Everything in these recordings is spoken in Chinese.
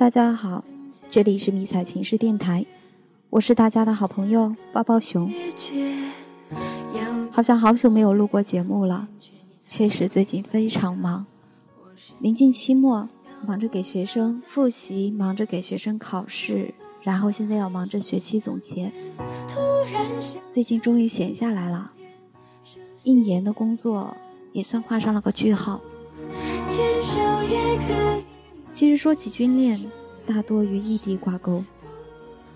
大家好，这里是迷彩情诗电台，我是大家的好朋友抱抱熊。好像好久没有录过节目了，确实最近非常忙，临近期末，忙着给学生复习，忙着给学生考试，然后现在要忙着学期总结。最近终于闲下来了，一年的工作也算画上了个句号。牵手也可以其实说起军恋，大多与异地挂钩。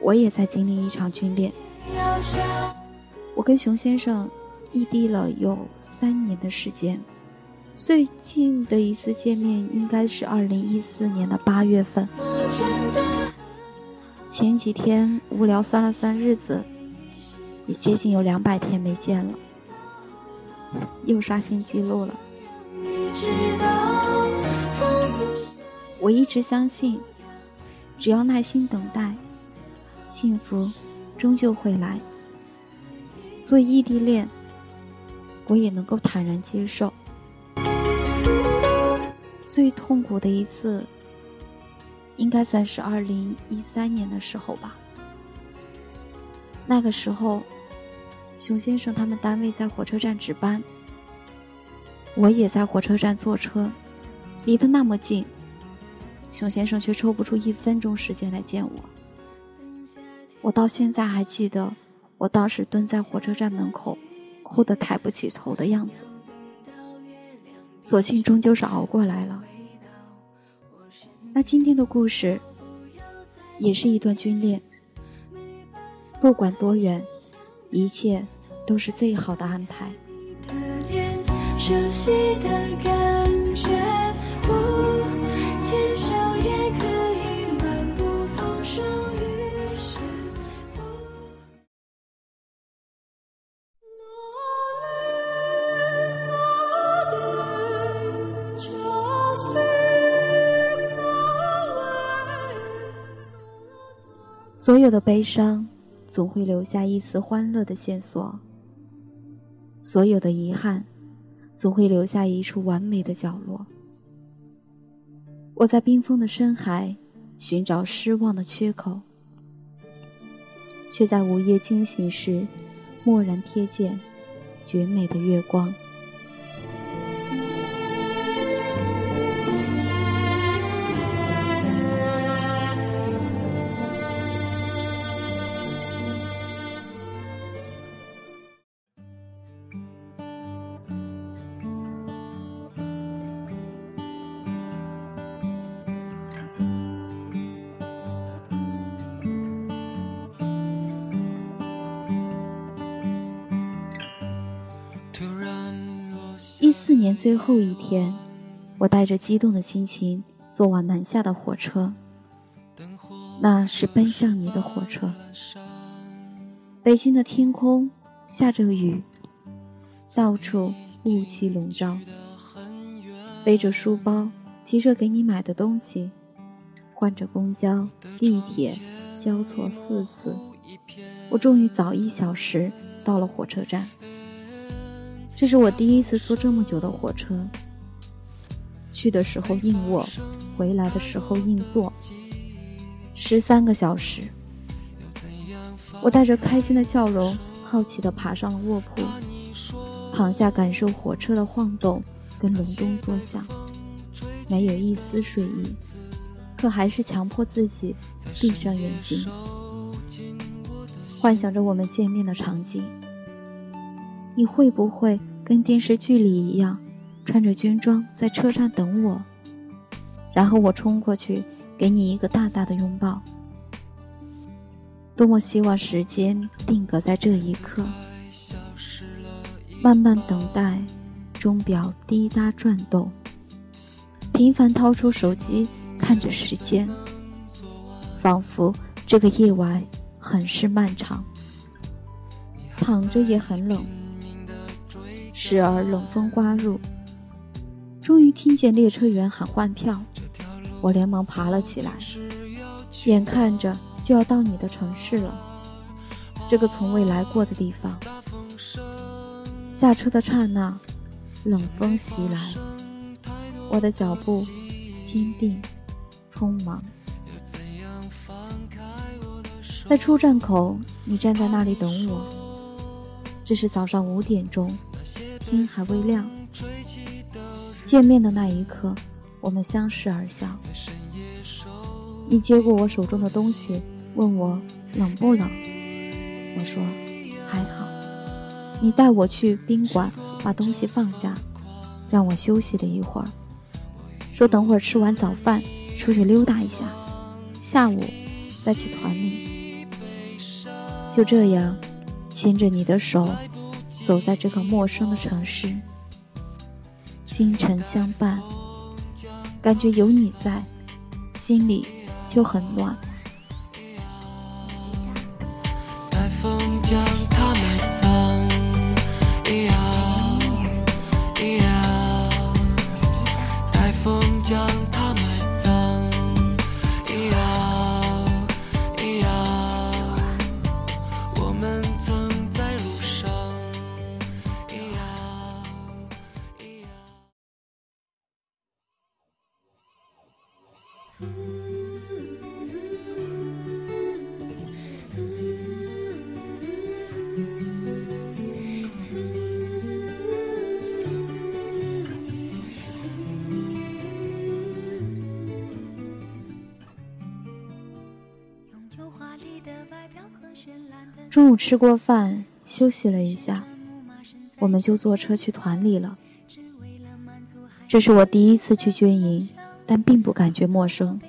我也在经历一场军恋。我跟熊先生异地了有三年的时间，最近的一次见面应该是二零一四年的八月份。前几天无聊算了算日子，也接近有两百天没见了，又刷新记录了。我一直相信，只要耐心等待，幸福终究会来。所以异地恋，我也能够坦然接受。最痛苦的一次，应该算是二零一三年的时候吧。那个时候，熊先生他们单位在火车站值班，我也在火车站坐车，离得那么近。熊先生却抽不出一分钟时间来见我。我到现在还记得，我当时蹲在火车站门口，哭得抬不起头的样子。所幸终究是熬过来了。那今天的故事，也是一段军恋。不管多远，一切都是最好的安排。熟悉的感所有的悲伤，总会留下一丝欢乐的线索；所有的遗憾，总会留下一处完美的角落。我在冰封的深海寻找失望的缺口，却在午夜惊醒时，蓦然瞥见绝美的月光。四年最后一天，我带着激动的心情坐往南下的火车。那是奔向你的火车。北京的天空下着雨，到处雾气笼罩。背着书包，提着给你买的东西，换着公交、地铁，交错四次，我终于早一小时到了火车站。这是我第一次坐这么久的火车，去的时候硬卧，回来的时候硬坐，十三个小时。我带着开心的笑容，好奇地爬上了卧铺，躺下感受火车的晃动跟隆咚作响，没有一丝睡意，可还是强迫自己闭上眼睛，幻想着我们见面的场景。你会不会跟电视剧里一样，穿着军装在车站等我，然后我冲过去给你一个大大的拥抱？多么希望时间定格在这一刻，慢慢等待，钟表滴答转动，频繁掏出手机看着时间，仿佛这个夜晚很是漫长，躺着也很冷。时而冷风刮入，终于听见列车员喊换票，我连忙爬了起来，眼看着就要到你的城市了，这个从未来过的地方。下车的刹那，冷风袭来，我的脚步坚定、匆忙，在出站口，你站在那里等我。这是早上五点钟，天还未亮。见面的那一刻，我们相视而笑。你接过我手中的东西，问我冷不冷。我说还好。你带我去宾馆，把东西放下，让我休息了一会儿，说等会儿吃完早饭出去溜达一下，下午再去团里。就这样。牵着你的手，走在这个陌生的城市，星辰相伴，感觉有你在，心里就很暖。中午吃过饭，休息了一下，我们就坐车去团里了。这是我第一次去军营，但并不感觉陌生。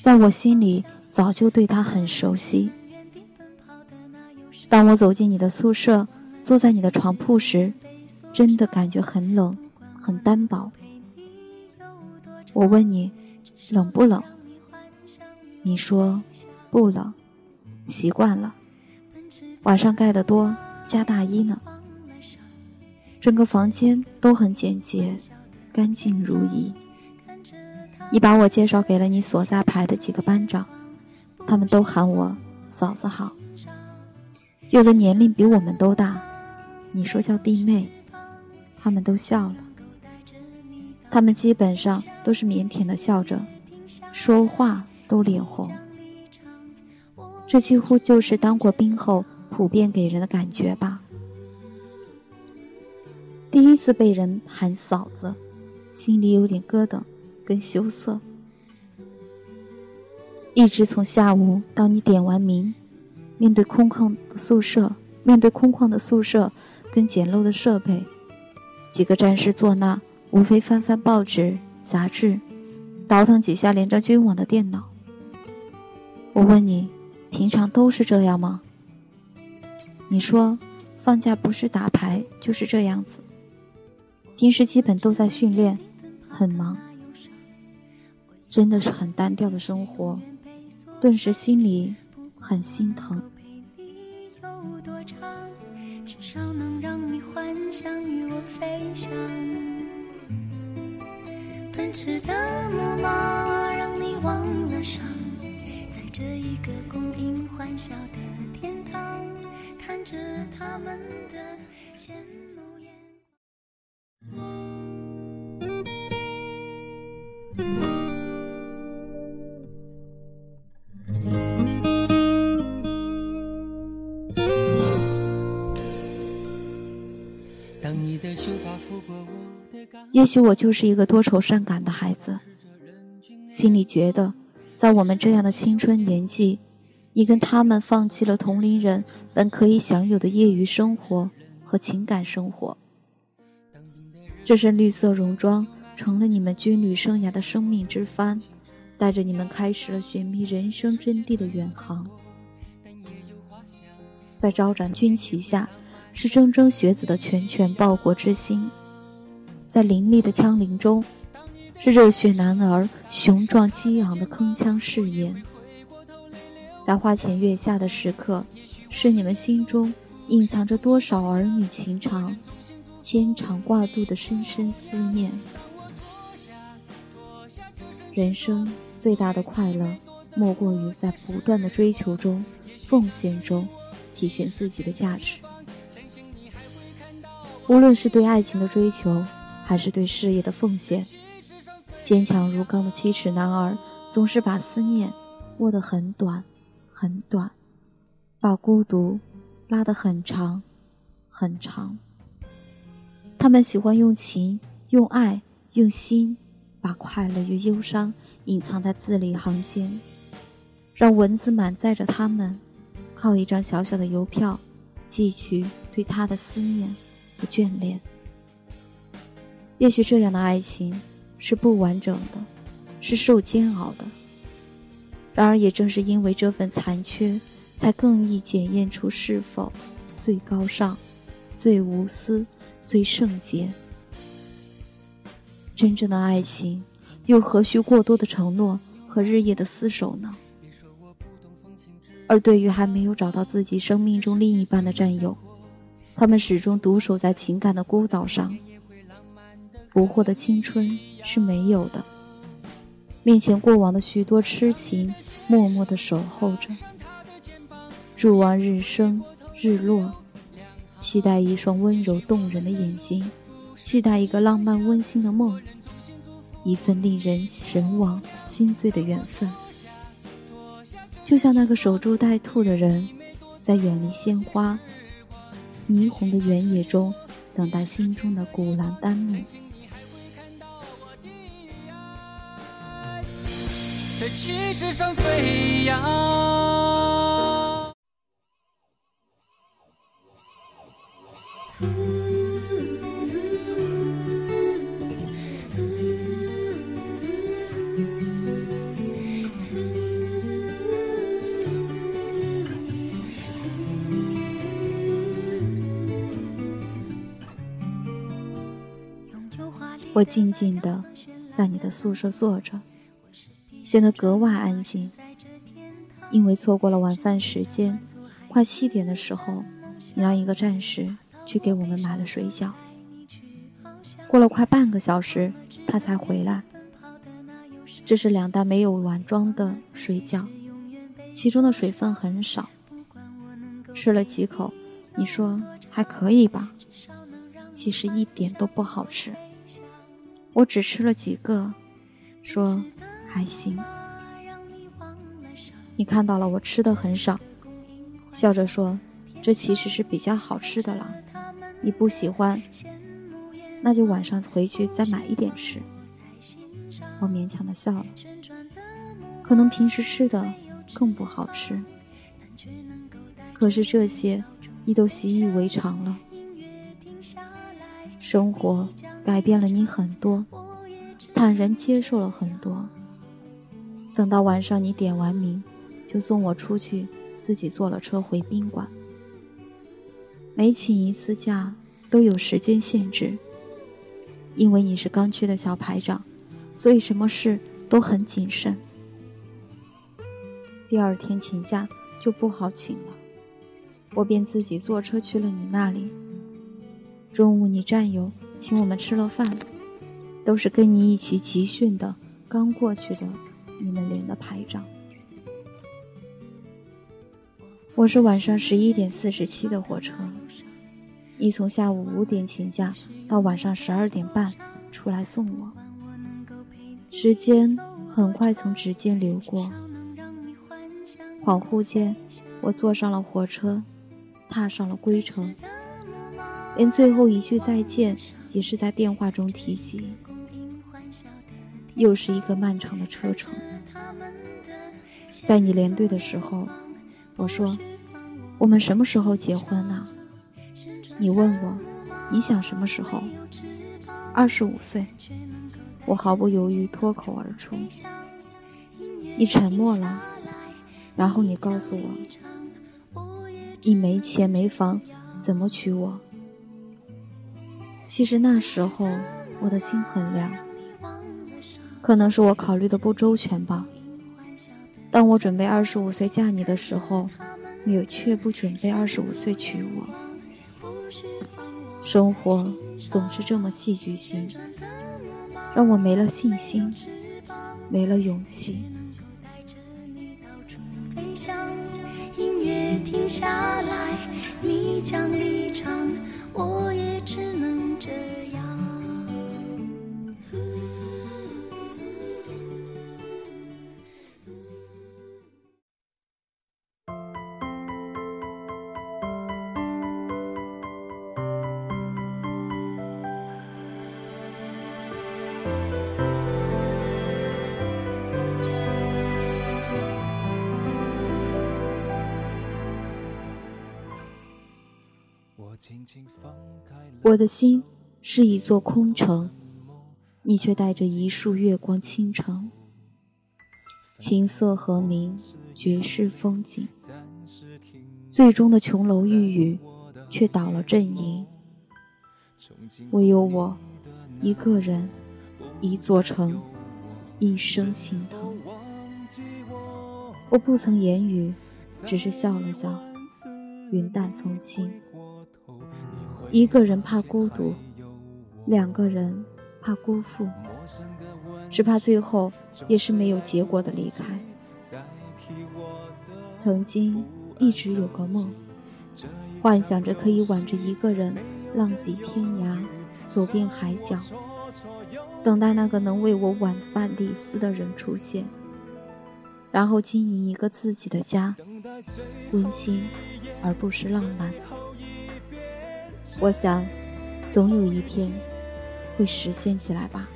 在我心里，早就对他很熟悉。当我走进你的宿舍，坐在你的床铺时，真的感觉很冷，很单薄。我问你，冷不冷？你说，不冷。习惯了，晚上盖得多，加大衣呢。整个房间都很简洁，干净如一。你把我介绍给了你所在排的几个班长，他们都喊我嫂子好。有的年龄比我们都大，你说叫弟妹，他们都笑了。他们基本上都是腼腆的笑着，说话都脸红。这几乎就是当过兵后普遍给人的感觉吧。第一次被人喊嫂子，心里有点咯噔，跟羞涩。一直从下午到你点完名，面对空旷的宿舍，面对空旷的宿舍跟简陋的设备，几个战士坐那，无非翻翻报纸、杂志，倒腾几下连着军网的电脑。我问你。平常都是这样吗？你说，放假不是打牌就是这样子。平时基本都在训练，很忙，真的是很单调的生活，顿时心里很心疼。奔驰的木马让你忘了伤这一个供应欢笑的天堂，看着他们的羡慕眼。也许我就是一个多愁善感的孩子，心里觉得。在我们这样的青春年纪，你跟他们放弃了同龄人本可以享有的业余生活和情感生活。这身绿色戎装成了你们军旅生涯的生命之帆，带着你们开始了寻觅人生真谛的远航。在招展军旗下，是铮铮学子的拳拳报国之心；在凌厉的枪林中。是热血男儿雄壮激昂的铿锵誓言，在花前月下的时刻，是你们心中隐藏着多少儿女情长、牵肠挂肚的深深思念。人生最大的快乐，莫过于在不断的追求中、奉献中，体现自己的价值。无论是对爱情的追求，还是对事业的奉献。坚强如钢的七尺男儿，总是把思念握得很短，很。短，把孤独拉得很长，很长。他们喜欢用情、用爱、用心，把快乐与忧伤隐藏在字里行间，让文字满载着他们，靠一张小小的邮票，寄去对他的思念和眷恋。也许这样的爱情是不完整的，是受煎熬的。然而，也正是因为这份残缺，才更易检验出是否最高尚、最无私、最圣洁。真正的爱情，又何须过多的承诺和日夜的厮守呢？而对于还没有找到自己生命中另一半的战友，他们始终独守在情感的孤岛上。不惑的青春是没有的。面前过往的许多痴情，默默的守候着，祝望日升日落，期待一双温柔动人的眼睛，期待一个浪漫温馨的梦，一份令人神往心醉的缘分。就像那个守株待兔的人，在远离鲜花、霓虹的原野中，等待心中的古兰丹木。在气势上飞扬。我静静的在你的宿舍坐着。显得格外安静，因为错过了晚饭时间。快七点的时候，你让一个战士去给我们买了水饺。过了快半个小时，他才回来。这是两袋没有碗装的水饺，其中的水分很少。吃了几口，你说还可以吧？其实一点都不好吃。我只吃了几个，说。还行，你看到了我吃的很少，笑着说：“这其实是比较好吃的了。”你不喜欢，那就晚上回去再买一点吃。我勉强的笑了，可能平时吃的更不好吃，可是这些你都习以为常了。生活改变了你很多，坦然接受了很多。等到晚上，你点完名，就送我出去，自己坐了车回宾馆。每请一次假都有时间限制，因为你是刚区的小排长，所以什么事都很谨慎。第二天请假就不好请了，我便自己坐车去了你那里。中午你战友请我们吃了饭，都是跟你一起集训的，刚过去的。你们连的排长，我是晚上十一点四十七的火车，你从下午五点请假到晚上十二点半出来送我，时间很快从指尖流过，恍惚间我坐上了火车，踏上了归程，连最后一句再见也是在电话中提及，又是一个漫长的车程。在你连队的时候，我说：“我们什么时候结婚呢？”你问我：“你想什么时候？”二十五岁，我毫不犹豫脱口而出。你沉默了，然后你告诉我：“你没钱没房，怎么娶我？”其实那时候我的心很凉，可能是我考虑的不周全吧。当我准备二十五岁嫁你的时候，你却不准备二十五岁娶我。生活总是这么戏剧性，让我没了信心，没了勇气。音乐停下来，你将离场，我也只能这样。我的心是一座空城，你却带着一束月光倾城。琴瑟和鸣，绝世风景。最终的琼楼玉宇，却倒了阵营。唯有我，一个人，一座城，一生心疼。我不曾言语，只是笑了笑，云淡风轻。一个人怕孤独，两个人怕辜负，只怕最后也是没有结果的离开。曾经一直有个梦，幻想着可以挽着一个人浪迹天涯，走遍海角，等待那个能为我挽发李丝的人出现，然后经营一个自己的家，温馨而不失浪漫。我想，总有一天会实现起来吧。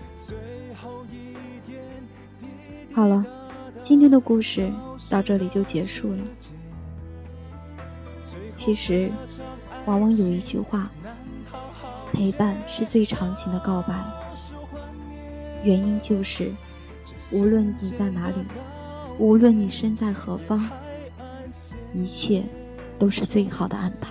好了，今天的故事到这里就结束了。其实，往往有一句话：陪伴是最长情的告白。原因就是，无论你在哪里，无论你身在何方，一切都是最好的安排。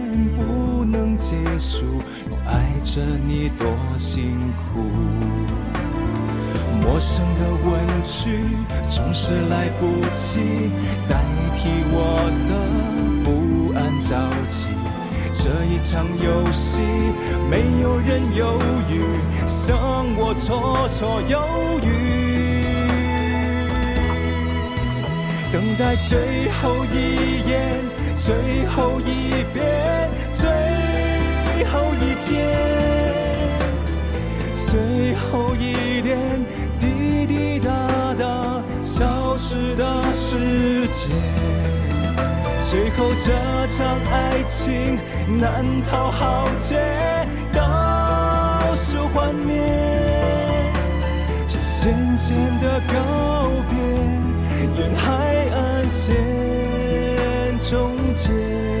结束，我爱着你多辛苦。陌生的问句总是来不及代替我的不安着急。这一场游戏，没有人犹豫，剩我绰绰有余。等待最后一眼，最后一遍，最。最后一天，最后一点，滴滴答答，消失的时间。最后这场爱情难逃浩劫，倒数幻灭，这渐渐的告别，沿海岸线终结。